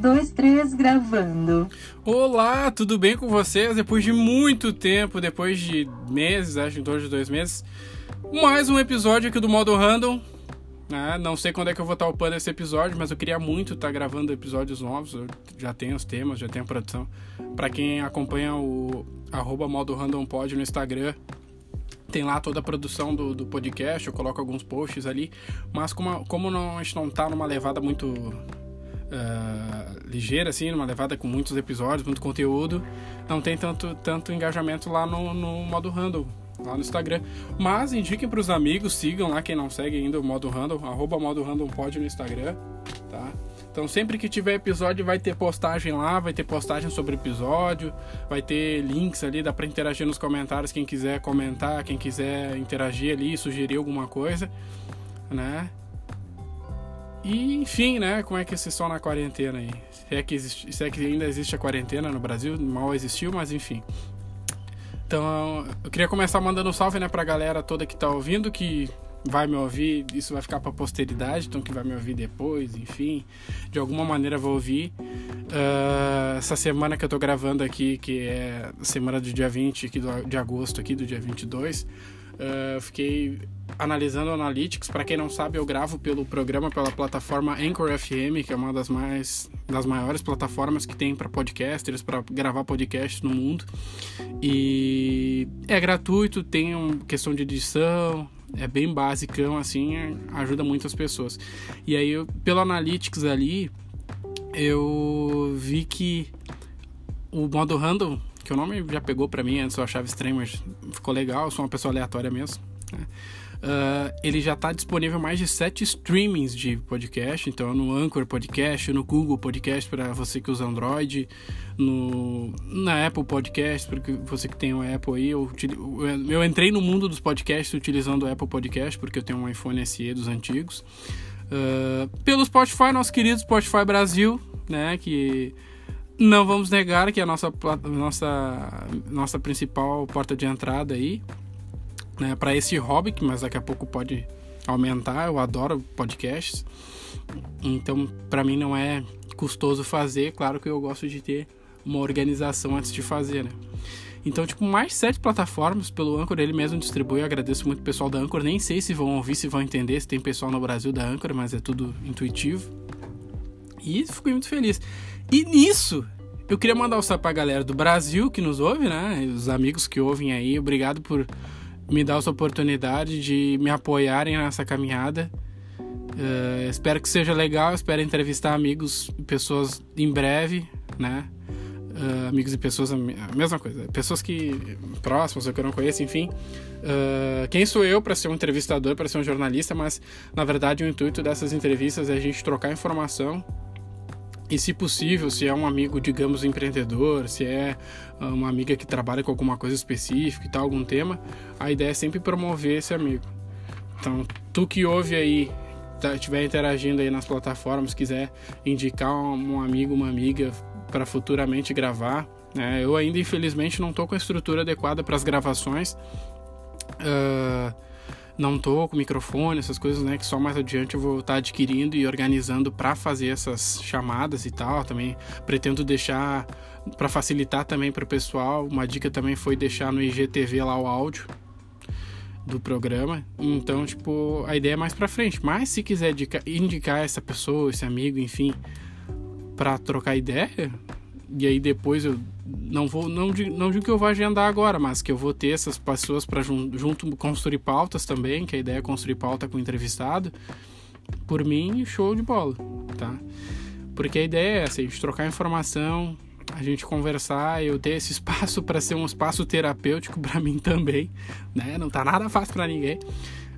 dois, três, gravando. Olá, tudo bem com vocês? Depois de muito tempo, depois de meses, acho em torno de dois meses, mais um episódio aqui do Modo Random. Ah, não sei quando é que eu vou estar upando esse episódio, mas eu queria muito estar gravando episódios novos. Eu já tenho os temas, já tenho a produção. Para quem acompanha o arroba Modo Random Pod no Instagram, tem lá toda a produção do, do podcast, eu coloco alguns posts ali. Mas como, como não, a gente não tá numa levada muito uh, ligeira, assim, numa levada com muitos episódios, muito conteúdo, não tem tanto, tanto engajamento lá no, no modo random, lá no Instagram. Mas indiquem para os amigos, sigam lá quem não segue ainda o modo random, arroba modo pode no Instagram, tá? Então sempre que tiver episódio vai ter postagem lá, vai ter postagem sobre episódio, vai ter links ali, dá para interagir nos comentários quem quiser comentar, quem quiser interagir ali, sugerir alguma coisa, né? E enfim, né? Como é que vocês estão na quarentena aí? Se é, que existe, se é que ainda existe a quarentena no Brasil, mal existiu, mas enfim. Então, eu queria começar mandando um salve, né, pra galera toda que tá ouvindo, que vai me ouvir, isso vai ficar para posteridade, então que vai me ouvir depois, enfim, de alguma maneira vou ouvir. Uh, essa semana que eu tô gravando aqui, que é a semana do dia 20 aqui do, de agosto, aqui do dia 22, uh, fiquei analisando analytics. Para quem não sabe, eu gravo pelo programa, pela plataforma Anchor FM, que é uma das mais das maiores plataformas que tem para podcasters, para gravar podcasts no mundo. E é gratuito, tem uma questão de edição, é bem basicão assim, é, ajuda muitas pessoas. E aí, eu, pelo Analytics ali, eu vi que o modo random, que o nome já pegou para mim, antes eu achava estranho, mas ficou legal, eu sou uma pessoa aleatória mesmo. Né? Uh, ele já está disponível mais de sete streamings de podcast, então no Anchor Podcast, no Google Podcast para você que usa Android, no, na Apple Podcast, porque você que tem o um Apple aí, eu, eu, entrei no mundo dos podcasts utilizando o Apple Podcast, porque eu tenho um iPhone SE dos antigos. Uh, pelo Spotify, nosso querido Spotify Brasil, né, que não vamos negar que a nossa, nossa, nossa principal porta de entrada aí né, para esse hobby, mas daqui a pouco pode aumentar. Eu adoro podcasts, então para mim não é custoso fazer. Claro que eu gosto de ter uma organização antes de fazer, né? Então, tipo, mais sete plataformas pelo Anchor, ele mesmo distribui. Eu agradeço muito o pessoal da Anchor. Nem sei se vão ouvir, se vão entender, se tem pessoal no Brasil da Anchor, mas é tudo intuitivo. E fiquei muito feliz. E nisso, eu queria mandar um salve pra galera do Brasil que nos ouve, né? Os amigos que ouvem aí. Obrigado por me dar essa oportunidade de me apoiarem nessa caminhada. Uh, espero que seja legal, espero entrevistar amigos e pessoas em breve, né? Uh, amigos e pessoas, a mesma coisa. Pessoas que próximas ou que eu não conheço, enfim. Uh, quem sou eu para ser um entrevistador, para ser um jornalista, mas na verdade o intuito dessas entrevistas é a gente trocar informação e, se possível, se é um amigo, digamos, empreendedor, se é ah, uma amiga que trabalha com alguma coisa específica e tal, algum tema, a ideia é sempre promover esse amigo. Então, tu que ouve aí, tá, estiver interagindo aí nas plataformas, quiser indicar um amigo, uma amiga para futuramente gravar, né? eu ainda infelizmente não estou com a estrutura adequada para as gravações. Uh, não tô com microfone, essas coisas, né? Que só mais adiante eu vou estar tá adquirindo e organizando para fazer essas chamadas e tal. Também pretendo deixar para facilitar também para o pessoal. Uma dica também foi deixar no IGTV lá o áudio do programa. Então, tipo, a ideia é mais para frente. Mas se quiser indicar, essa pessoa, esse amigo, enfim, para trocar ideia, e aí depois eu não vou não, não digo que eu vou agendar agora, mas que eu vou ter essas pessoas para junto, junto construir pautas também, que a ideia é construir pauta com o entrevistado. Por mim, show de bola, tá? Porque a ideia é essa, a gente trocar informação, a gente conversar, eu ter esse espaço para ser um espaço terapêutico para mim também, né? Não tá nada fácil para ninguém.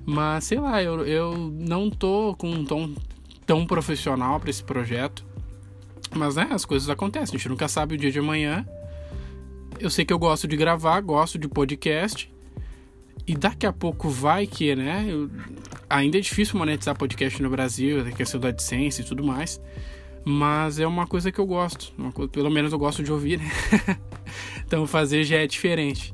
Mas sei lá, eu, eu não tô com um tom tão profissional para esse projeto mas, né, as coisas acontecem, a gente nunca sabe o dia de amanhã. Eu sei que eu gosto de gravar, gosto de podcast. E daqui a pouco vai que, né? Eu... ainda é difícil monetizar podcast no Brasil, a questão da AdSense e tudo mais. Mas é uma coisa que eu gosto. Coisa, pelo menos eu gosto de ouvir, né? então fazer já é diferente.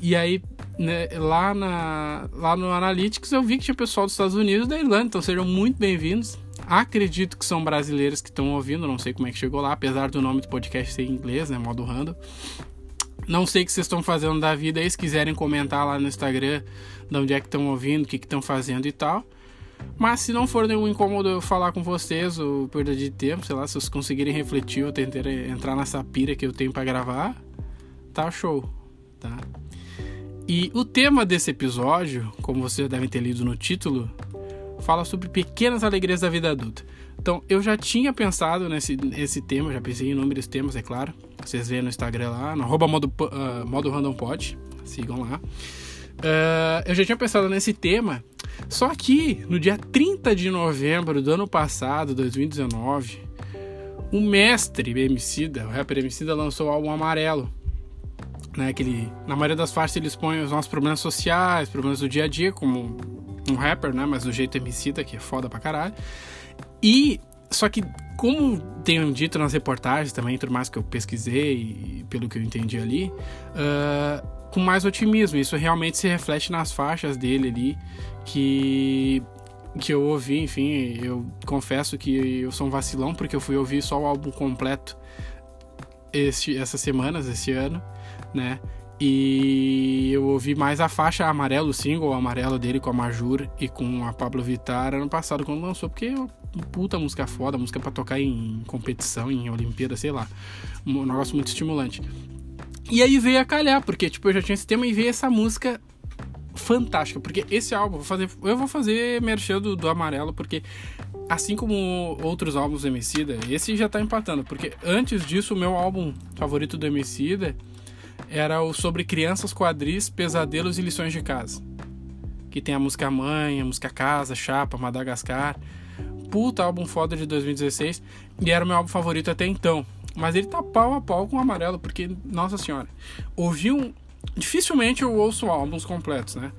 E aí, né, lá, na, lá no Analytics eu vi que tinha pessoal dos Estados Unidos e da Irlanda, então sejam muito bem-vindos Acredito que são brasileiros que estão ouvindo, não sei como é que chegou lá, apesar do nome do podcast ser em inglês, né? Modo random. Não sei o que vocês estão fazendo da vida aí, se quiserem comentar lá no Instagram de onde é que estão ouvindo, o que estão fazendo e tal. Mas se não for nenhum incômodo eu falar com vocês, ou perda de tempo, sei lá, se vocês conseguirem refletir ou tentarem entrar nessa pira que eu tenho para gravar, tá show, tá? E o tema desse episódio, como vocês devem ter lido no título, fala sobre pequenas alegrias da vida adulta. Então, eu já tinha pensado nesse, nesse tema, já pensei em inúmeros temas, é claro. Vocês veem no Instagram lá, no arroba modo, uh, modo random pod, sigam lá. Uh, eu já tinha pensado nesse tema, só que no dia 30 de novembro do ano passado, 2019, o mestre Emicida, o rapper Emicida, lançou o álbum Amarelo. Né, que ele, na maioria das faixas ele expõe os nossos problemas sociais, problemas do dia a dia, como um rapper, né? Mas do jeito Emicida, que é foda pra caralho. E, só que, como tenho dito nas reportagens também, tudo mais que eu pesquisei e pelo que eu entendi ali, uh, com mais otimismo. Isso realmente se reflete nas faixas dele ali, que que eu ouvi, enfim, eu confesso que eu sou um vacilão porque eu fui ouvir só o álbum completo este, essas semanas, esse ano, né? E eu ouvi mais a faixa amarelo, o single amarelo dele com a Majur e com a Pablo Vittar ano passado quando lançou, porque é uma puta música foda, música para tocar em competição, em Olimpíada, sei lá. Um negócio muito estimulante. E aí veio a calhar, porque tipo, eu já tinha esse tema e veio essa música fantástica, porque esse álbum, vou fazer, eu vou fazer merchan do, do Amarelo, porque assim como outros álbuns do Emicida, esse já tá empatando, porque antes disso o meu álbum favorito do Emicida era o sobre crianças, quadris, pesadelos e lições de casa. Que tem a música Mãe, a música Casa, Chapa, Madagascar. Puta álbum foda de 2016 e era o meu álbum favorito até então. Mas ele tá pau a pau com o amarelo, porque, nossa senhora, ouvi um, dificilmente eu ouço álbuns completos, né?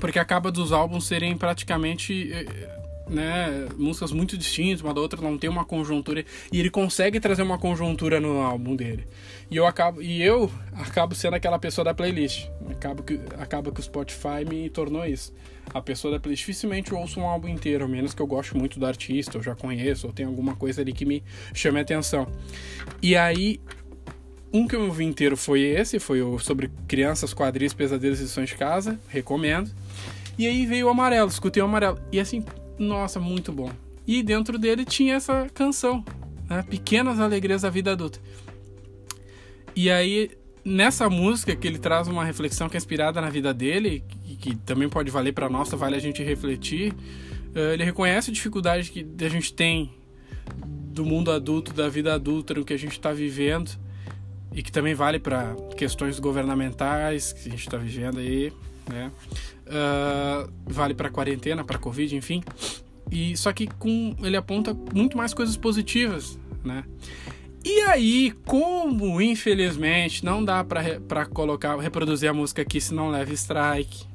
Porque acaba dos álbuns serem praticamente eh, né, músicas muito distintas, uma da outra não tem uma conjuntura e ele consegue trazer uma conjuntura no álbum dele. E eu acabo e eu acabo sendo aquela pessoa da playlist. Acaba que acaba que o Spotify me tornou isso. A pessoa da playlist dificilmente ouço um álbum inteiro, a menos que eu goste muito do artista, eu já conheço, ou tem alguma coisa ali que me chame a atenção. E aí um que eu ouvi inteiro foi esse, foi o sobre crianças, quadris, pesadelos e lições de casa, recomendo. E aí veio o amarelo, escutei o amarelo. E assim, nossa, muito bom. E dentro dele tinha essa canção, né? Pequenas Alegrias da Vida Adulta. E aí, nessa música que ele traz uma reflexão que é inspirada na vida dele, que, que também pode valer para nossa, vale a gente refletir. Uh, ele reconhece a dificuldade que a gente tem do mundo adulto, da vida adulta, no que a gente está vivendo e que também vale para questões governamentais que a gente está vivendo aí, né? Uh, vale para quarentena, para covid, enfim. E só que com ele aponta muito mais coisas positivas, né? E aí, como infelizmente não dá para colocar, reproduzir a música aqui se não leva strike,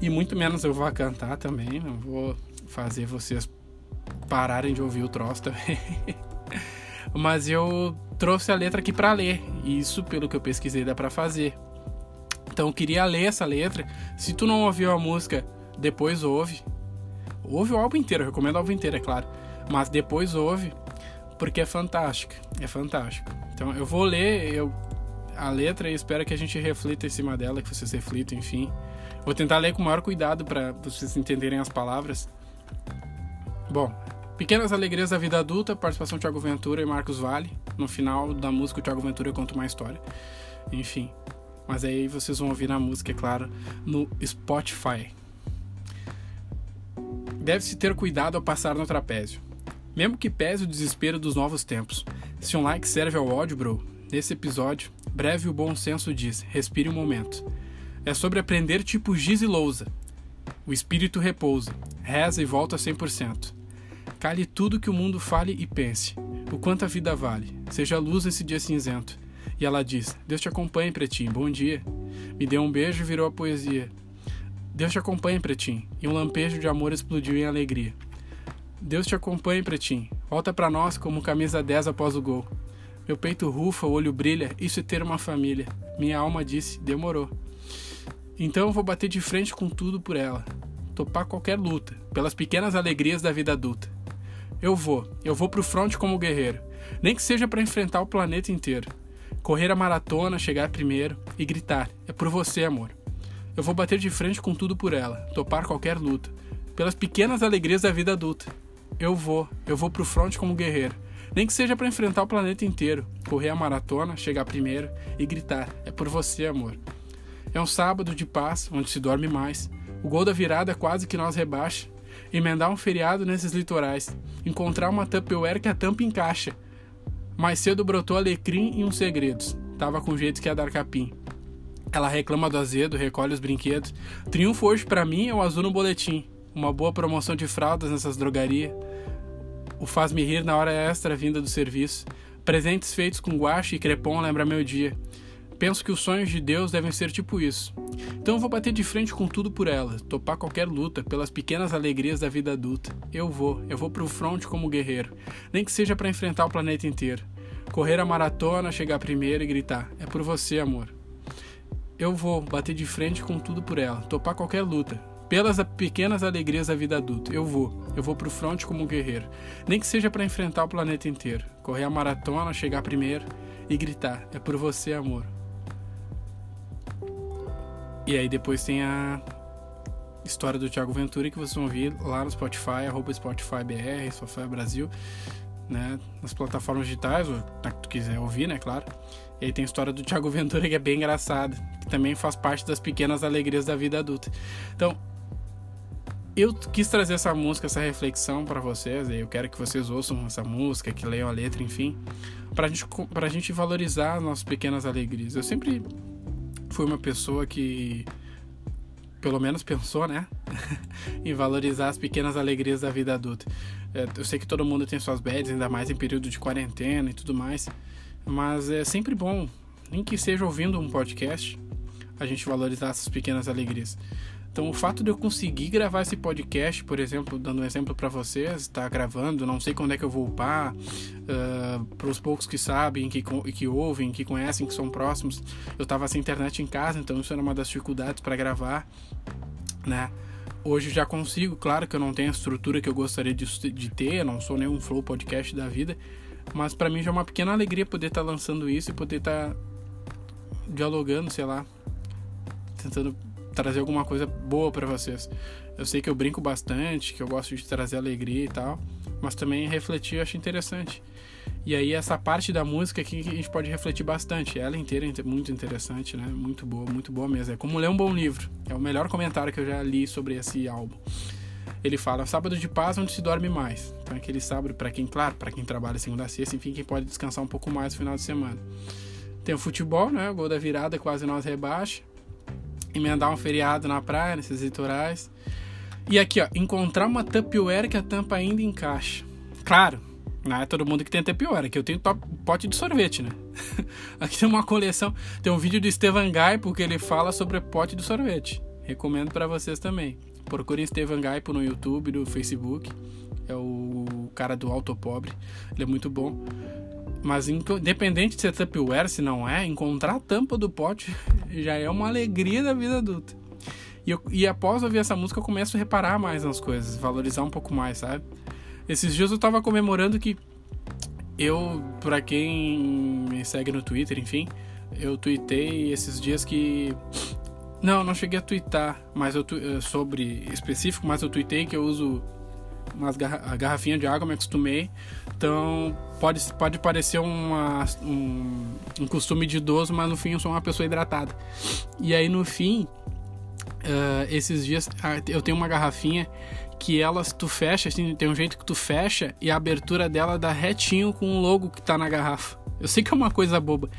e muito menos eu vou cantar também, não vou fazer vocês pararem de ouvir o troço também. Mas eu trouxe a letra aqui para ler. E isso, pelo que eu pesquisei, dá para fazer. Então queria ler essa letra. Se tu não ouviu a música, depois ouve. Ouve o álbum inteiro, eu recomendo o álbum inteiro, é claro. Mas depois ouve, porque é fantástico. É fantástico. Então eu vou ler eu, a letra e espero que a gente reflita em cima dela, que vocês reflitam, enfim. Vou tentar ler com o maior cuidado para vocês entenderem as palavras. Bom, Pequenas Alegrias da Vida Adulta, participação de Thiago Ventura e Marcos Vale. No final da música, o Thiago Ventura conta uma história. Enfim. Mas aí vocês vão ouvir na música, é claro, no Spotify. Deve-se ter cuidado ao passar no trapézio. Mesmo que pese o desespero dos novos tempos. Se um like serve ao ódio, bro, nesse episódio, breve o bom senso diz: respire um momento. É sobre aprender tipo Giz e Lousa. O espírito repousa, reza e volta a 100%. Cale tudo que o mundo fale e pense. O quanto a vida vale. Seja luz nesse dia cinzento. E ela diz: Deus te acompanhe, pretinho. Bom dia. Me deu um beijo e virou a poesia. Deus te acompanhe, pretinho. E um lampejo de amor explodiu em alegria. Deus te acompanhe, pretinho. Volta para nós como camisa 10 após o gol. Meu peito rufa, o olho brilha. Isso é ter uma família. Minha alma disse: demorou. Então vou bater de frente com tudo por ela. Topar qualquer luta, pelas pequenas alegrias da vida adulta. Eu vou. Eu vou pro front como guerreiro. Nem que seja para enfrentar o planeta inteiro. Correr a maratona, chegar primeiro e gritar: É por você, amor. Eu vou bater de frente com tudo por ela, topar qualquer luta, pelas pequenas alegrias da vida adulta. Eu vou, eu vou pro front como guerreiro. Nem que seja para enfrentar o planeta inteiro, correr a maratona, chegar primeiro e gritar: É por você, amor. É um sábado de paz, onde se dorme mais. O gol da virada quase que nós rebaixa. Emendar um feriado nesses litorais. Encontrar uma Tupperware que a tampa encaixa. Mais cedo brotou alecrim e uns segredos. Tava com jeito que ia dar capim. Ela reclama do azedo, recolhe os brinquedos. Triunfo hoje para mim é o azul no boletim. Uma boa promoção de fraldas nessas drogarias. O faz-me rir na hora extra vinda do serviço. Presentes feitos com guache e crepom lembra meu dia. Penso que os sonhos de Deus devem ser tipo isso. Então eu vou bater de frente com tudo por ela, topar qualquer luta, pelas pequenas alegrias da vida adulta. Eu vou, eu vou pro front como guerreiro, nem que seja para enfrentar o planeta inteiro. Correr a maratona, chegar primeiro e gritar: É por você, amor. Eu vou bater de frente com tudo por ela, topar qualquer luta, pelas pequenas alegrias da vida adulta. Eu vou, eu vou pro front como guerreiro, nem que seja para enfrentar o planeta inteiro. Correr a maratona, chegar primeiro e gritar: É por você, amor. E aí depois tem a história do Thiago Ventura que vocês vão ouvir lá no Spotify, arroba Spotify BR, Spotify Brasil, né? Nas plataformas digitais, ou tá que tu quiser ouvir, né, claro. E aí tem a história do Thiago Ventura que é bem engraçada, que também faz parte das pequenas alegrias da vida adulta. Então, eu quis trazer essa música, essa reflexão para vocês, eu quero que vocês ouçam essa música, que leiam a letra, enfim, pra gente, pra gente valorizar as nossas pequenas alegrias. Eu sempre fui uma pessoa que pelo menos pensou, né? em valorizar as pequenas alegrias da vida adulta. É, eu sei que todo mundo tem suas bads, ainda mais em período de quarentena e tudo mais, mas é sempre bom, nem que seja ouvindo um podcast, a gente valorizar essas pequenas alegrias. Então, o fato de eu conseguir gravar esse podcast, por exemplo, dando um exemplo para vocês, tá gravando, não sei quando é que eu vou upar, uh, para os poucos que sabem, que, que ouvem, que conhecem, que são próximos, eu tava sem internet em casa, então isso era uma das dificuldades para gravar, né? Hoje já consigo, claro que eu não tenho a estrutura que eu gostaria de, de ter, não sou nenhum flow podcast da vida, mas para mim já é uma pequena alegria poder estar tá lançando isso e poder estar tá dialogando, sei lá, tentando trazer alguma coisa boa para vocês. Eu sei que eu brinco bastante, que eu gosto de trazer alegria e tal, mas também refletir eu acho interessante. E aí essa parte da música aqui que a gente pode refletir bastante. Ela inteira é muito interessante, né? Muito boa, muito boa mesmo. É como ler um bom livro. É o melhor comentário que eu já li sobre esse álbum. Ele fala sábado de paz onde se dorme mais. Então é aquele sábado para quem, claro, para quem trabalha segunda a sexta, enfim, quem pode descansar um pouco mais no final de semana. Tem o futebol, né? O gol da virada quase nós rebaixa emendar um feriado na praia, nesses litorais. E aqui, ó, encontrar uma Tupperware que a tampa ainda encaixa. Claro, não é todo mundo que tem Tupperware, aqui eu tenho top, pote de sorvete, né? aqui tem uma coleção, tem um vídeo do Estevan Gaipo que ele fala sobre pote de sorvete. Recomendo para vocês também. Procurem Estevan Gaipo no YouTube, no Facebook. É o cara do Alto Pobre. Ele é muito bom. Mas independente de ser Tupperware, se não é, encontrar a tampa do pote já é uma alegria da vida adulta. E, eu, e após ouvir essa música, eu começo a reparar mais nas coisas, valorizar um pouco mais, sabe? Esses dias eu tava comemorando que eu, pra quem me segue no Twitter, enfim, eu tuitei esses dias que. Não, não cheguei a twittar mas eu, eh, sobre específico, mas eu tuitei que eu uso umas garra garrafinha de água, me acostumei. Então pode, pode parecer uma, um, um costume de idoso, mas no fim eu sou uma pessoa hidratada. E aí no fim, uh, esses dias eu tenho uma garrafinha que ela, tu fecha, assim, tem um jeito que tu fecha e a abertura dela dá retinho com o logo que tá na garrafa. Eu sei que é uma coisa boba,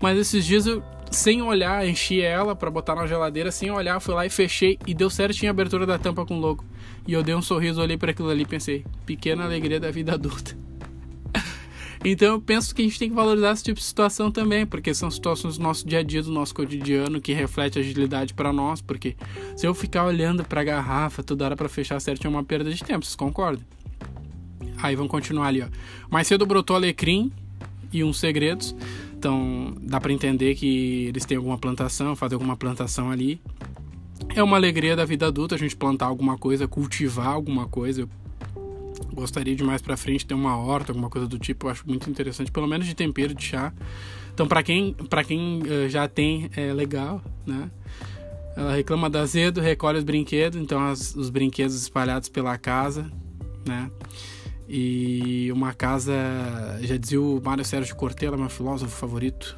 mas esses dias eu, sem olhar, enchi ela para botar na geladeira, sem olhar, fui lá e fechei e deu certinho a abertura da tampa com o logo. E eu dei um sorriso, olhei para aquilo ali e pensei: pequena alegria da vida adulta. então eu penso que a gente tem que valorizar esse tipo de situação também, porque são situações do nosso dia a dia, do nosso cotidiano, que reflete agilidade para nós. Porque se eu ficar olhando para a garrafa toda hora para fechar certo é uma perda de tempo, vocês concordam? Aí vamos continuar ali, ó. Mais cedo brotou alecrim e uns segredos. Então dá para entender que eles têm alguma plantação, fazer alguma plantação ali. É uma alegria da vida adulta a gente plantar alguma coisa, cultivar alguma coisa. Gostaria de mais para frente ter uma horta, alguma coisa do tipo, eu acho muito interessante, pelo menos de tempero de chá. Então, para quem, pra quem uh, já tem, é legal, né? Ela reclama do azedo, recolhe os brinquedos, então as, os brinquedos espalhados pela casa, né? E uma casa, já dizia o Mário Sérgio Cortella, meu filósofo favorito,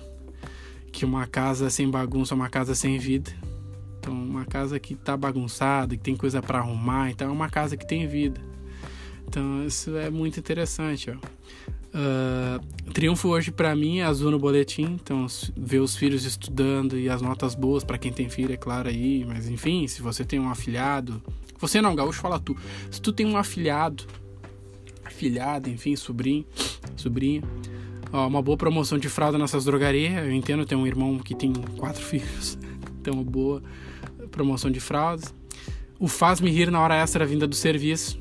que uma casa sem bagunça é uma casa sem vida. Então, uma casa que tá bagunçada, que tem coisa para arrumar, então é uma casa que tem vida. Então, isso é muito interessante, ó. Uh, triunfo hoje para mim é azul no boletim, então ver os filhos estudando e as notas boas para quem tem filho, é claro aí, mas enfim, se você tem um afilhado, você não, gaúcho fala tu. Se tu tem um afilhado, afilhado, enfim, sobrinho, sobrinha, uma boa promoção de fralda nessas drogarias. Eu entendo, tem um irmão que tem quatro filhos, então uma boa promoção de fraldas. O faz-me rir na hora extra vinda do serviço.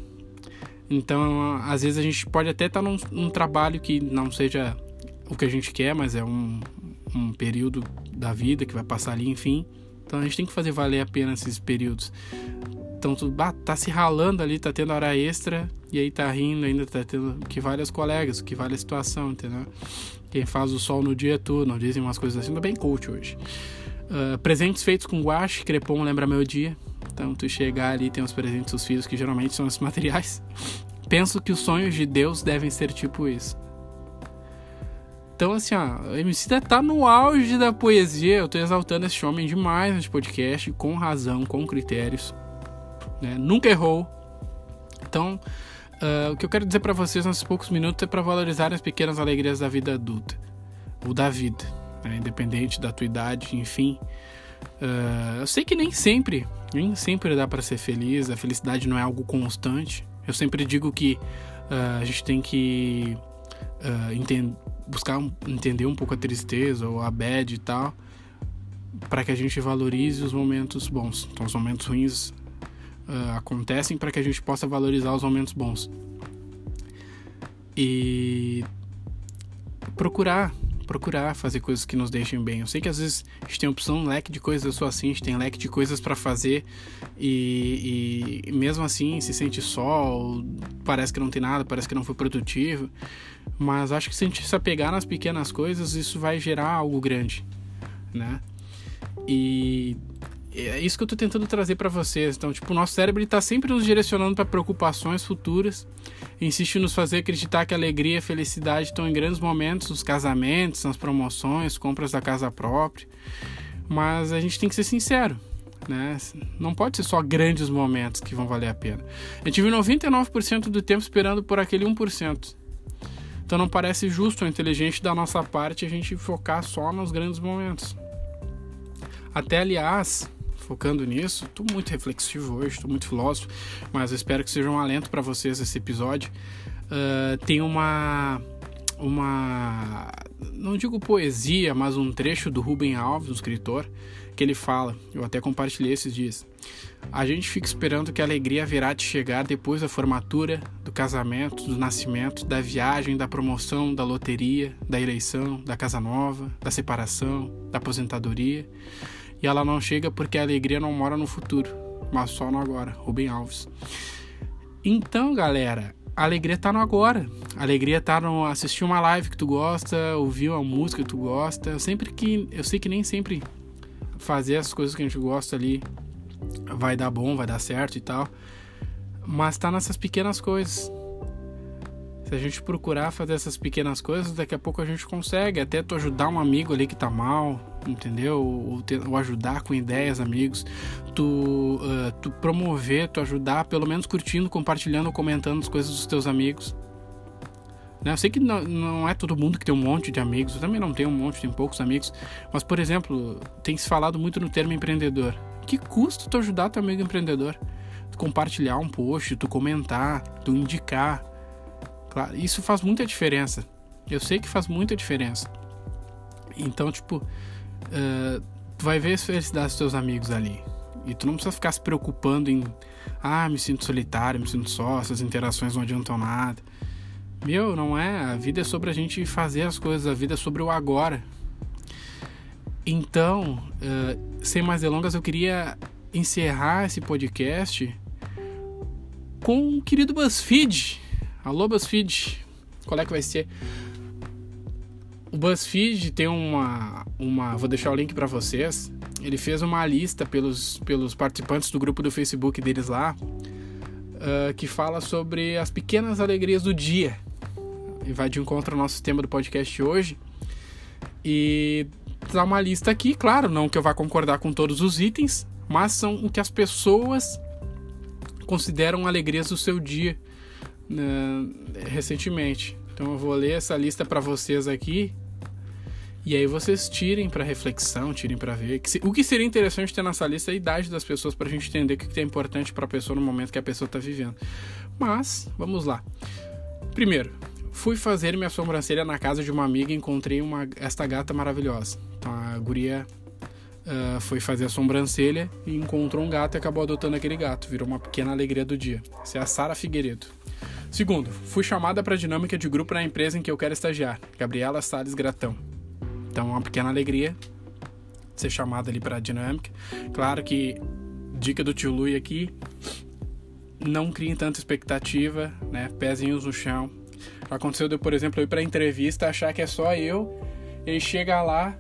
Então, às vezes a gente pode até estar tá num, num, trabalho que não seja o que a gente quer, mas é um, um período da vida que vai passar ali, enfim. Então a gente tem que fazer valer a pena esses períodos. Então tu tá se ralando ali, tá tendo hora extra, e aí tá rindo, ainda tá tendo que vale os colegas, que vale a situação, entendeu? Quem faz o sol no dia todo, não dizem umas coisas assim, tô bem coach hoje. Uh, presentes feitos com guache, crepom lembra meu dia. Então tu chegar ali tem os presentes dos filhos, que geralmente são os materiais. Penso que os sonhos de Deus devem ser tipo isso. Então, assim, ó, MC tá no auge da poesia. Eu tô exaltando esse homem demais nesse podcast, com razão, com critérios. Né? Nunca errou. Então, uh, o que eu quero dizer para vocês nesses poucos minutos é para valorizar as pequenas alegrias da vida adulta, ou da vida, né? independente da tua idade, enfim. Uh, eu sei que nem sempre, nem sempre dá para ser feliz. A felicidade não é algo constante. Eu sempre digo que uh, a gente tem que uh, entend buscar um, entender um pouco a tristeza ou a bad e tal, para que a gente valorize os momentos bons. Então, os momentos ruins uh, acontecem para que a gente possa valorizar os momentos bons. E procurar procurar fazer coisas que nos deixem bem. Eu sei que às vezes a gente tem opção, um leque de coisas, eu sou assim, a gente tem leque de coisas para fazer e, e, mesmo assim se sente só, parece que não tem nada, parece que não foi produtivo. Mas acho que se a gente se apegar nas pequenas coisas, isso vai gerar algo grande, né? E é isso que eu tô tentando trazer para vocês. Então, tipo, o nosso cérebro está sempre nos direcionando para preocupações futuras, insiste em nos fazer acreditar que a alegria e a felicidade estão em grandes momentos, nos casamentos, nas promoções, compras da casa própria. Mas a gente tem que ser sincero, né? Não pode ser só grandes momentos que vão valer a pena. A gente vive 99% do tempo esperando por aquele 1%. Então não parece justo ou inteligente da nossa parte a gente focar só nos grandes momentos. Até aliás, focando nisso. Estou muito reflexivo hoje, estou muito filósofo, mas espero que seja um alento para vocês esse episódio. Uh, tem uma uma não digo poesia, mas um trecho do Rubem Alves, um escritor, que ele fala, eu até compartilhei esses dias. A gente fica esperando que a alegria virá de chegar depois da formatura, do casamento, do nascimento, da viagem, da promoção, da loteria, da eleição, da casa nova, da separação, da aposentadoria. E ela não chega porque a alegria não mora no futuro, mas só no agora. Rubem Alves. Então, galera, a alegria tá no agora. A alegria tá no assistir uma live que tu gosta, ouvir uma música que tu gosta. Sempre que. Eu sei que nem sempre fazer as coisas que a gente gosta ali vai dar bom, vai dar certo e tal. Mas tá nessas pequenas coisas. Se a gente procurar fazer essas pequenas coisas, daqui a pouco a gente consegue. Até tu ajudar um amigo ali que tá mal, entendeu? Ou, te, ou ajudar com ideias, amigos. Tu, uh, tu promover, tu ajudar, pelo menos curtindo, compartilhando, comentando as coisas dos teus amigos. Né? Eu sei que não, não é todo mundo que tem um monte de amigos. Eu também não tenho um monte, tenho poucos amigos. Mas, por exemplo, tem se falado muito no termo empreendedor. Que custa tu ajudar teu amigo empreendedor? Tu compartilhar um post, tu comentar, tu indicar Claro, isso faz muita diferença. Eu sei que faz muita diferença. Então, tipo, uh, tu vai ver a felicidade dos teus amigos ali. E tu não precisa ficar se preocupando em, ah, me sinto solitário, me sinto só, essas interações não adiantam nada. Meu, não é. A vida é sobre a gente fazer as coisas, a vida é sobre o agora. Então, uh, sem mais delongas, eu queria encerrar esse podcast com o querido BuzzFeed Alô, BuzzFeed, qual é que vai ser? O BuzzFeed tem uma, uma vou deixar o link para vocês. Ele fez uma lista pelos, pelos participantes do grupo do Facebook deles lá, uh, que fala sobre as pequenas alegrias do dia. E vai de encontro ao nosso tema do podcast hoje. E dá uma lista aqui, claro, não que eu vá concordar com todos os itens, mas são o que as pessoas consideram alegrias do seu dia né, recentemente. Então eu vou ler essa lista para vocês aqui e aí vocês tirem para reflexão, tirem para ver. O que seria interessante ter nessa lista é a idade das pessoas para a gente entender o que é importante para a pessoa no momento que a pessoa está vivendo. Mas, vamos lá. Primeiro, fui fazer minha sobrancelha na casa de uma amiga e encontrei uma, esta gata maravilhosa. Então a guria uh, foi fazer a sobrancelha e encontrou um gato e acabou adotando aquele gato. Virou uma pequena alegria do dia. Essa é a Sara Figueiredo. Segundo, fui chamada para a dinâmica de grupo na empresa em que eu quero estagiar. Gabriela Salles Gratão. Então, uma pequena alegria ser chamado ali para a dinâmica. Claro que dica do tio Lui aqui, não criem tanta expectativa, né? Pezinhos no chão. Aconteceu de, por exemplo, eu ir para entrevista achar que é só eu e chega lá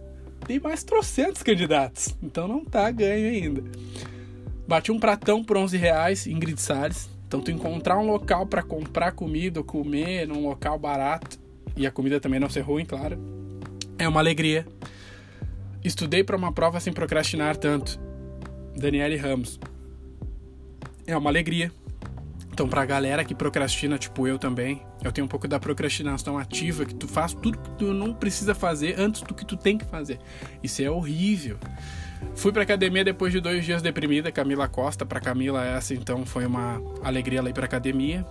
tem mais trocentos candidatos. Então não tá ganho ainda. Bati um pratão por 11 reais, Ingrid Salles. Então tu encontrar um local para comprar comida comer num local barato e a comida também não ser ruim, claro é uma alegria. Estudei para uma prova sem procrastinar tanto. Daniele Ramos. É uma alegria. Então, pra galera que procrastina, tipo eu também, eu tenho um pouco da procrastinação ativa, que tu faz tudo que tu não precisa fazer antes do que tu tem que fazer. Isso é horrível. Fui pra academia depois de dois dias deprimida, Camila Costa. Pra Camila, essa então foi uma alegria ela ir pra academia.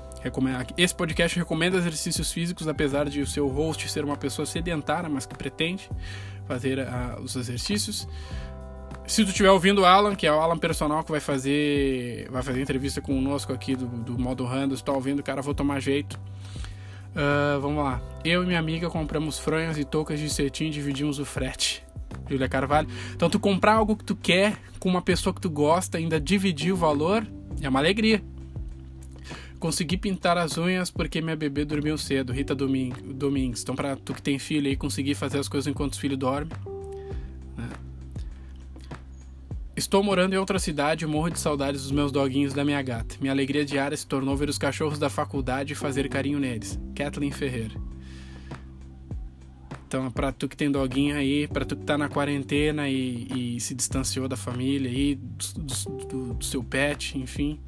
Esse podcast recomenda exercícios físicos, apesar de o seu host ser uma pessoa sedentária, mas que pretende fazer uh, os exercícios. Se tu estiver ouvindo o Alan, que é o Alan Personal que vai fazer vai fazer entrevista conosco aqui do, do modo random, se tá ouvindo, cara, vou tomar jeito. Uh, vamos lá. Eu e minha amiga compramos fronhas e toucas de cetim e dividimos o frete. Julia Carvalho. Então, tu comprar algo que tu quer com uma pessoa que tu gosta, ainda dividir o valor, é uma alegria. Consegui pintar as unhas porque minha bebê dormiu cedo, Rita Domingues. Então, para tu que tem filho aí, conseguir fazer as coisas enquanto os filhos dormem. Né? Estou morando em outra cidade e morro de saudades dos meus doguinhos da minha gata. Minha alegria diária se tornou ver os cachorros da faculdade e fazer carinho neles. Kathleen Ferreira. Então, para tu que tem doguinho aí, para tu que tá na quarentena e, e, se distanciou da família e do, do, do, seu pet, enfim,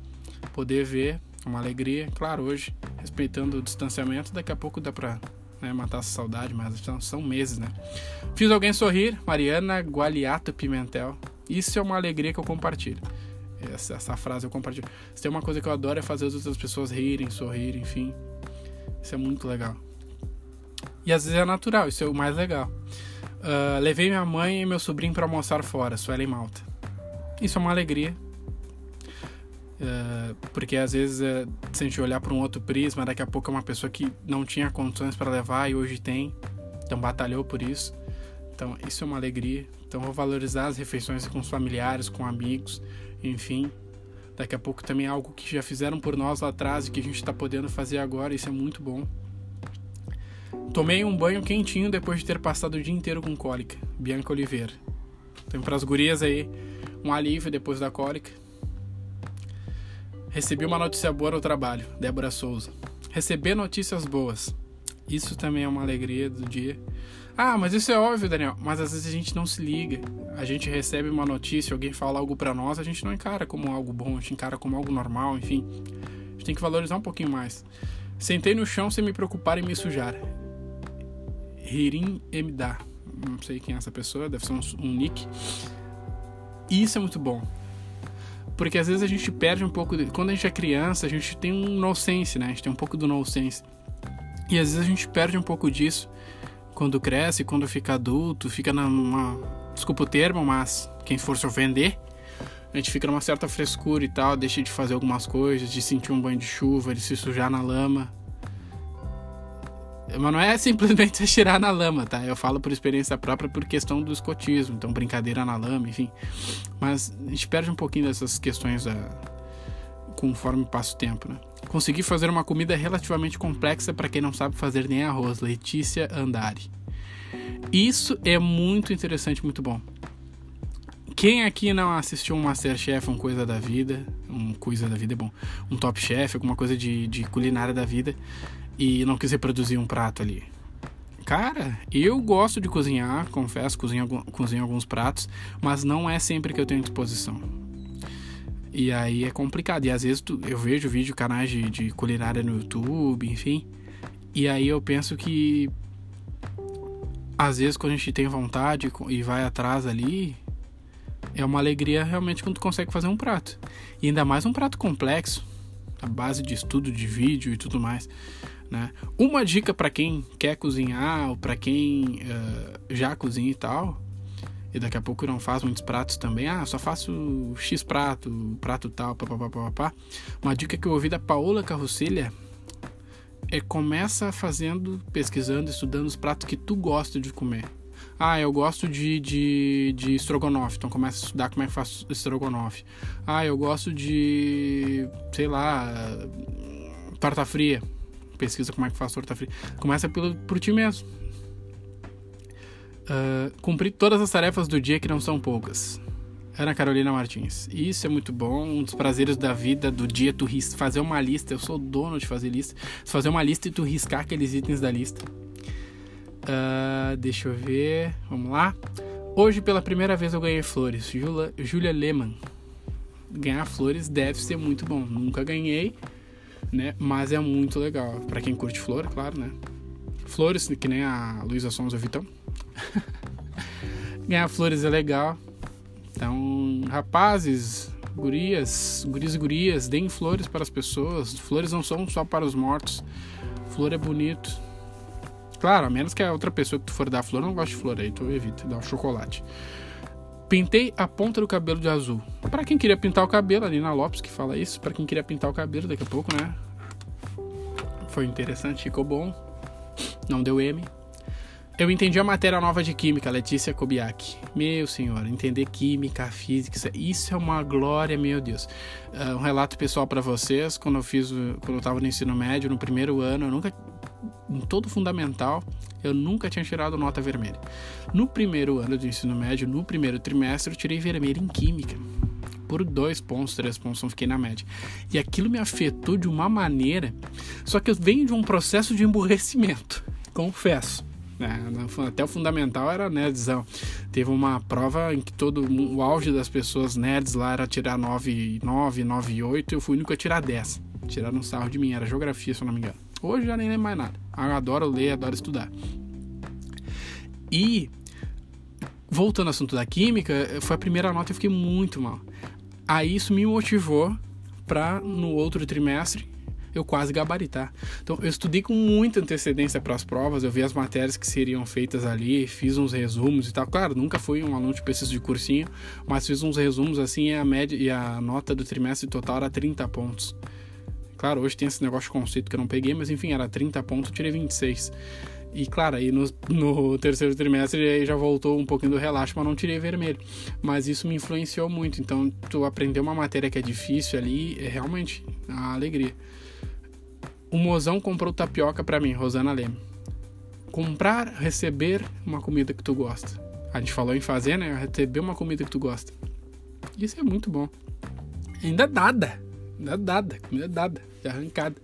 poder ver uma alegria. Claro, hoje, respeitando o distanciamento, daqui a pouco dá pra né, matar essa saudade, mas são, são meses, né? Fiz alguém sorrir, Mariana Gualiato Pimentel. Isso é uma alegria que eu compartilho. Essa, essa frase eu compartilho. Se tem uma coisa que eu adoro é fazer as outras pessoas rirem, sorrirem, enfim. Isso é muito legal. E às vezes é natural, isso é o mais legal. Uh, levei minha mãe e meu sobrinho para almoçar fora, Suelen Malta. Isso é uma alegria. Uh, porque às vezes uh, se a gente olhar para um outro prisma, daqui a pouco é uma pessoa que não tinha condições para levar e hoje tem, então batalhou por isso. Então isso é uma alegria. Então vou valorizar as refeições com os familiares, com amigos, enfim. Daqui a pouco também é algo que já fizeram por nós lá atrás e que a gente está podendo fazer agora, isso é muito bom. Tomei um banho quentinho depois de ter passado o dia inteiro com cólica. Bianca Oliveira. Então, para as gurias aí, um alívio depois da cólica. Recebi uma notícia boa no trabalho. Débora Souza. Receber notícias boas. Isso também é uma alegria do dia. Ah, mas isso é óbvio, Daniel. Mas às vezes a gente não se liga. A gente recebe uma notícia, alguém fala algo para nós, a gente não encara como algo bom, a gente encara como algo normal, enfim. A gente tem que valorizar um pouquinho mais. Sentei no chão sem me preocupar em me sujar. Hirin Emda. Não sei quem é essa pessoa, deve ser um, um nick. E isso é muito bom. Porque às vezes a gente perde um pouco. De... Quando a gente é criança, a gente tem um nonsense, né? A gente tem um pouco do nonsense. E às vezes a gente perde um pouco disso quando cresce, quando fica adulto, fica numa. Desculpa o termo, mas quem for se ofender, a gente fica numa certa frescura e tal, deixa de fazer algumas coisas, de sentir um banho de chuva, de se sujar na lama. Mas não é simplesmente se tirar na lama, tá? Eu falo por experiência própria por questão do escotismo, então brincadeira na lama, enfim. Mas a gente perde um pouquinho dessas questões conforme passa o tempo, né? Consegui fazer uma comida relativamente complexa para quem não sabe fazer nem arroz. Letícia Andari. Isso é muito interessante, muito bom. Quem aqui não assistiu um Masterchef, um Coisa da Vida, um Coisa da Vida é bom, um Top Chef, alguma coisa de, de culinária da vida e não quis reproduzir um prato ali? Cara, eu gosto de cozinhar, confesso, cozinho, cozinho alguns pratos, mas não é sempre que eu tenho disposição. E aí é complicado. E às vezes tu, eu vejo vídeo, canais de, de culinária no YouTube, enfim. E aí eu penso que às vezes quando a gente tem vontade e vai atrás ali, é uma alegria realmente quando tu consegue fazer um prato. E ainda mais um prato complexo, a base de estudo de vídeo e tudo mais. Né? Uma dica para quem quer cozinhar ou para quem uh, já cozinha e tal, e daqui a pouco não faz muitos pratos também, ah, só faço X prato, prato tal, papapá. Uma dica que eu ouvi da Paola Carrocelha é começa fazendo, pesquisando, estudando os pratos que tu gosta de comer. Ah, eu gosto de, de, de estrogonofe, então começa a estudar como é que faz estrogonofe. Ah, eu gosto de, sei lá, torta fria pesquisa como é que faz torta fria. Começa pelo, por ti mesmo. Uh, cumprir todas as tarefas do dia que não são poucas. Ana Carolina Martins. Isso é muito bom. Um dos prazeres da vida, do dia, tu ris fazer uma lista. Eu sou dono de fazer lista. Fazer uma lista e tu riscar aqueles itens da lista. Uh, deixa eu ver. Vamos lá. Hoje, pela primeira vez, eu ganhei flores. Julia, Julia Lehmann. Ganhar flores deve ser muito bom. Nunca ganhei né? Mas é muito legal. para quem curte flor, claro, né? Flores, que nem a Luísa Sonza Vitão. Ganhar flores é legal. Então, rapazes, gurias, guris e gurias, deem flores para as pessoas. Flores não são só para os mortos. Flor é bonito. Claro, a menos que a outra pessoa que tu for dar flor não goste de flor, aí tu evita, dá um chocolate. Pintei a ponta do cabelo de azul. Para quem queria pintar o cabelo, ali na Lopes que fala isso, para quem queria pintar o cabelo daqui a pouco, né? Foi interessante, ficou bom. Não deu M. Eu entendi a matéria nova de química, Letícia Kobiak. Meu senhor, entender química, física, isso é uma glória, meu Deus. Uh, um relato pessoal para vocês, quando eu fiz, quando eu tava no ensino médio, no primeiro ano, eu nunca em todo fundamental, eu nunca tinha tirado nota vermelha. No primeiro ano do ensino médio, no primeiro trimestre, eu tirei vermelho em química por dois pontos, três pontos, não fiquei na média. E aquilo me afetou de uma maneira. Só que eu venho de um processo de emburrecimento, confesso. É, até o fundamental era nerdzão. Teve uma prova em que todo o auge das pessoas nerds lá era tirar 9, 9, 9, 8. Eu fui nunca tirar 10. Tiraram um sarro de mim, era geografia, se eu não me engano. Hoje já nem lembro mais nada. Eu adoro ler, adoro estudar. E voltando ao assunto da química, foi a primeira nota e eu fiquei muito mal. Aí isso me motivou para no outro trimestre eu quase gabaritar. Então eu estudei com muita antecedência para as provas, eu vi as matérias que seriam feitas ali, fiz uns resumos e tal. Claro, nunca fui um aluno de pesquisa de cursinho, mas fiz uns resumos assim e a média e a nota do trimestre total era 30 pontos. Claro, hoje tem esse negócio de conceito que eu não peguei, mas enfim, era 30 pontos, tirei 26. E claro, aí no, no terceiro trimestre aí já voltou um pouquinho do relaxo, mas não tirei vermelho. Mas isso me influenciou muito. Então, tu aprender uma matéria que é difícil ali é realmente uma alegria. O mozão comprou tapioca para mim, Rosana Leme. Comprar, receber uma comida que tu gosta. A gente falou em fazer, né? Receber uma comida que tu gosta. Isso é muito bom. Ainda dada. Ainda dada. Comida dada. Arrancada.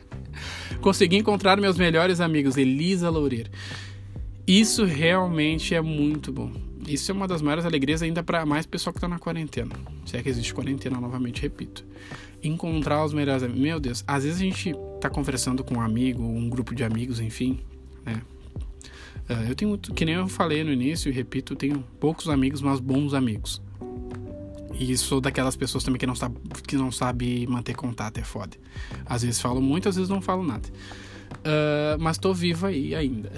Consegui encontrar meus melhores amigos, Elisa Loureiro. Isso realmente é muito bom. Isso é uma das maiores alegrias ainda para mais pessoal que está na quarentena. Se é que existe quarentena, novamente repito. Encontrar os melhores amigos. Meu Deus, às vezes a gente tá conversando com um amigo, um grupo de amigos, enfim, né? Ah, eu tenho, que nem eu falei no início repito, tenho poucos amigos, mas bons amigos. E sou daquelas pessoas também que não sabe, que não sabe manter contato, é foda. Às vezes falo muito, às vezes não falo nada. Uh, mas tô vivo aí ainda.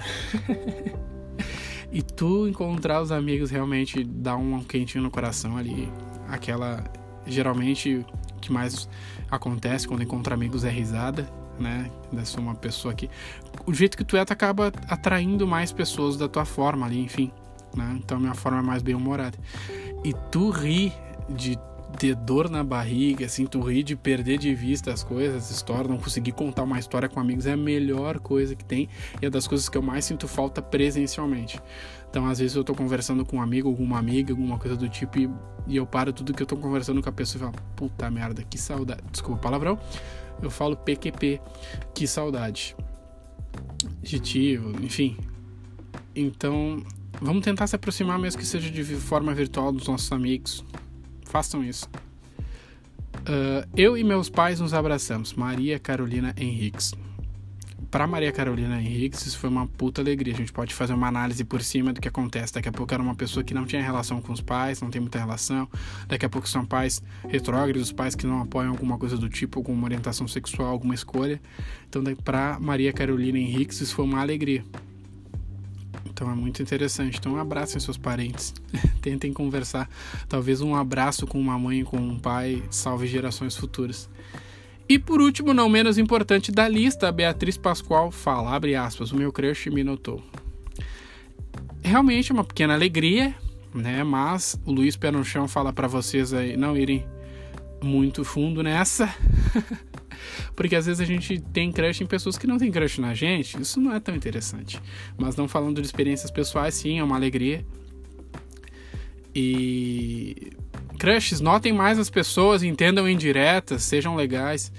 e tu encontrar os amigos realmente dá um quentinho no coração ali. Aquela. Geralmente, o que mais acontece quando encontra amigos é risada, né? Dessa uma pessoa que. O jeito que tu é, tu acaba atraindo mais pessoas da tua forma ali, enfim. Né? Então, minha forma é mais bem-humorada. E tu ri de ter dor na barriga, assim, tu rir de perder de vista as coisas, história, não conseguir contar uma história com amigos é a melhor coisa que tem e é das coisas que eu mais sinto falta presencialmente. Então, às vezes eu tô conversando com um amigo, alguma amiga, alguma coisa do tipo e, e eu paro tudo que eu tô conversando com a pessoa e falo, puta merda, que saudade. Desculpa o palavrão. Eu falo PQP, que saudade. Adjetivo, enfim. Então, vamos tentar se aproximar mesmo que seja de forma virtual dos nossos amigos façam isso. Uh, eu e meus pais nos abraçamos. Maria Carolina Henriques. Para Maria Carolina Henriques, isso foi uma puta alegria. A gente pode fazer uma análise por cima do que acontece. Daqui a pouco era uma pessoa que não tinha relação com os pais, não tem muita relação. Daqui a pouco são pais retrógrados, pais que não apoiam alguma coisa do tipo, alguma orientação sexual, alguma escolha. Então, para Maria Carolina Henriques, isso foi uma alegria. Então é muito interessante. Então abracem seus parentes, tentem conversar. Talvez um abraço com uma mãe, com um pai, salve gerações futuras. E por último, não menos importante da lista, a Beatriz Pascoal fala, abre aspas, o meu crush me notou. Realmente é uma pequena alegria, né? Mas o Luiz Pé no Chão fala para vocês aí não irem muito fundo nessa. Porque às vezes a gente tem crush em pessoas que não têm crush na gente, isso não é tão interessante. Mas não falando de experiências pessoais, sim, é uma alegria. E crushes, notem mais as pessoas, entendam indiretas, sejam legais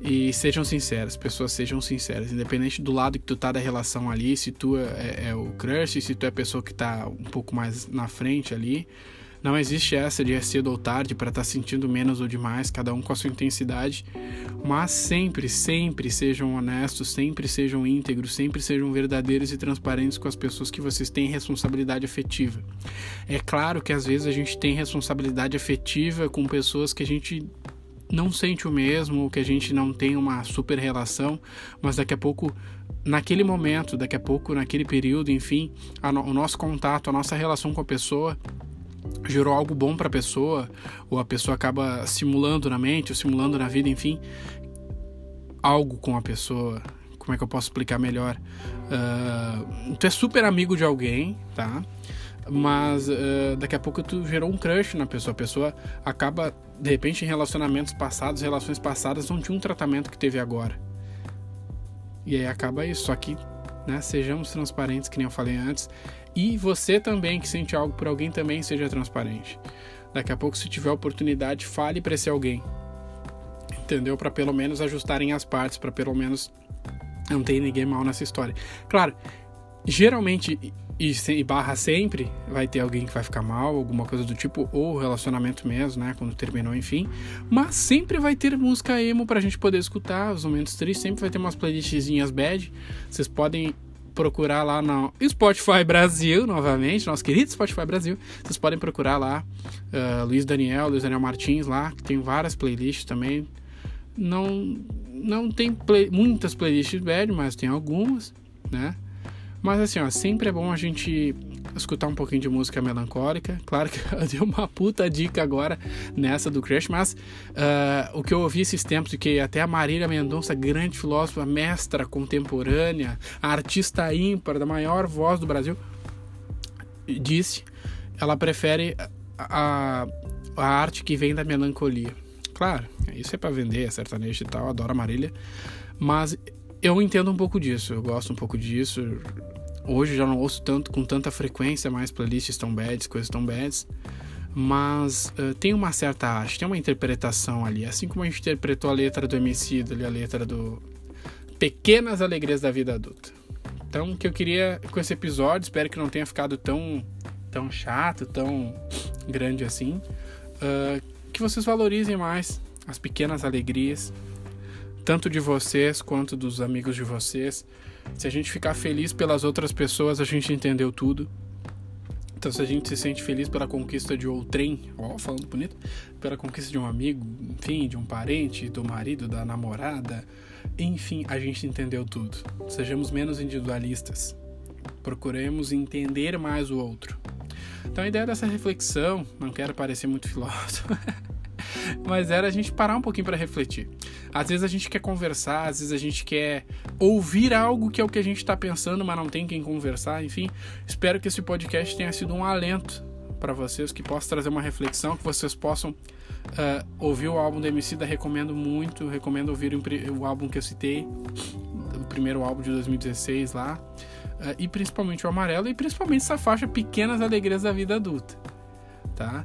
e sejam sinceras. Pessoas sejam sinceras, independente do lado que tu tá da relação ali, se tu é, é o crush, se tu é a pessoa que tá um pouco mais na frente ali. Não existe essa de é cedo ou tarde para estar tá sentindo menos ou demais, cada um com a sua intensidade, mas sempre, sempre sejam honestos, sempre sejam íntegros, sempre sejam verdadeiros e transparentes com as pessoas que vocês têm responsabilidade afetiva. É claro que às vezes a gente tem responsabilidade afetiva com pessoas que a gente não sente o mesmo, que a gente não tem uma super relação, mas daqui a pouco, naquele momento, daqui a pouco, naquele período, enfim, no, o nosso contato, a nossa relação com a pessoa gerou algo bom para a pessoa, ou a pessoa acaba simulando na mente, ou simulando na vida, enfim, algo com a pessoa. Como é que eu posso explicar melhor? Uh, tu é super amigo de alguém, tá? Mas uh, daqui a pouco tu gerou um crush na pessoa. A pessoa acaba, de repente, em relacionamentos passados, relações passadas, não tinha um tratamento que teve agora. E aí acaba isso. Só que, né, sejamos transparentes, que nem eu falei antes. E você também que sente algo por alguém também seja transparente. Daqui a pouco, se tiver oportunidade, fale para esse alguém. Entendeu? Para pelo menos ajustarem as partes, para pelo menos não ter ninguém mal nessa história. Claro, geralmente e, e, barra sempre vai ter alguém que vai ficar mal, alguma coisa do tipo, ou relacionamento mesmo, né? Quando terminou, enfim. Mas sempre vai ter música emo pra gente poder escutar, os momentos tristes, sempre vai ter umas playlistzinhas bad. Vocês podem procurar lá no Spotify Brasil, novamente, nosso querido Spotify Brasil. Vocês podem procurar lá uh, Luiz Daniel, Luiz Daniel Martins lá, que tem várias playlists também. Não, não tem play, muitas playlists bad, mas tem algumas, né? Mas assim, ó, sempre é bom a gente escutar um pouquinho de música melancólica. Claro que eu dei uma puta dica agora nessa do Crush, mas uh, o que eu ouvi esses tempos que até a Marília Mendonça, grande filósofa, mestra contemporânea, artista ímpar, da maior voz do Brasil, disse, ela prefere a, a arte que vem da melancolia. Claro, isso é para vender, é sertanejo e tal, adoro a Marília, mas eu entendo um pouco disso, eu gosto um pouco disso, Hoje já não ouço tanto com tanta frequência mais playlists tão bads, coisas tão bads, mas uh, tem uma certa arte, tem uma interpretação ali, assim como a gente interpretou a letra do MC, ali, a letra do Pequenas Alegrias da Vida Adulta. Então, o que eu queria com esse episódio, espero que não tenha ficado tão, tão chato, tão grande assim, uh, que vocês valorizem mais as pequenas alegrias, tanto de vocês quanto dos amigos de vocês. Se a gente ficar feliz pelas outras pessoas, a gente entendeu tudo. Então, se a gente se sente feliz pela conquista de outrem, ó, falando bonito, pela conquista de um amigo, enfim, de um parente, do marido, da namorada, enfim, a gente entendeu tudo. Sejamos menos individualistas. Procuremos entender mais o outro. Então, a ideia dessa reflexão, não quero parecer muito filósofo, mas era a gente parar um pouquinho para refletir. Às vezes a gente quer conversar, às vezes a gente quer ouvir algo que é o que a gente está pensando, mas não tem quem conversar. Enfim, espero que esse podcast tenha sido um alento para vocês, que possa trazer uma reflexão, que vocês possam uh, ouvir o álbum do MC da recomendo muito, recomendo ouvir o, o, álbum que eu citei, o primeiro álbum de 2016 lá, uh, e principalmente o Amarelo, e principalmente essa faixa Pequenas Alegrias da Vida Adulta, tá?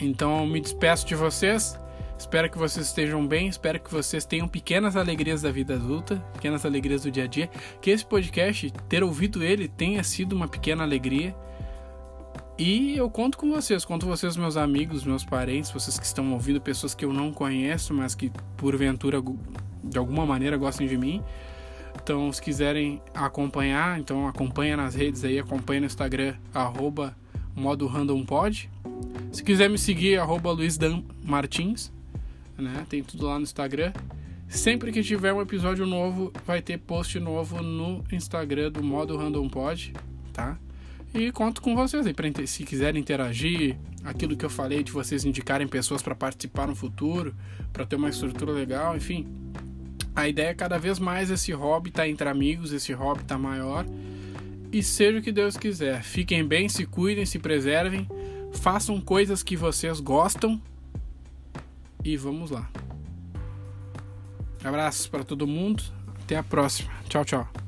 Então me despeço de vocês. Espero que vocês estejam bem, espero que vocês tenham pequenas alegrias da vida adulta, pequenas alegrias do dia a dia. Que esse podcast, ter ouvido ele, tenha sido uma pequena alegria. E eu conto com vocês, conto com vocês, meus amigos, meus parentes, vocês que estão ouvindo, pessoas que eu não conheço, mas que porventura de alguma maneira gostem de mim. Então, se quiserem acompanhar, então acompanha nas redes aí, acompanha no Instagram, arroba modo randompod. Se quiser me seguir, arroba né? Tem tudo lá no Instagram. Sempre que tiver um episódio novo, vai ter post novo no Instagram do Modo Random Pod, tá? E conto com vocês aí, se quiserem interagir, aquilo que eu falei de vocês indicarem pessoas para participar no futuro, para ter uma estrutura legal, enfim. A ideia é cada vez mais esse hobby tá entre amigos, esse hobby tá maior. E seja o que Deus quiser. Fiquem bem, se cuidem, se preservem, façam coisas que vocês gostam e vamos lá. Abraços para todo mundo. Até a próxima. Tchau, tchau.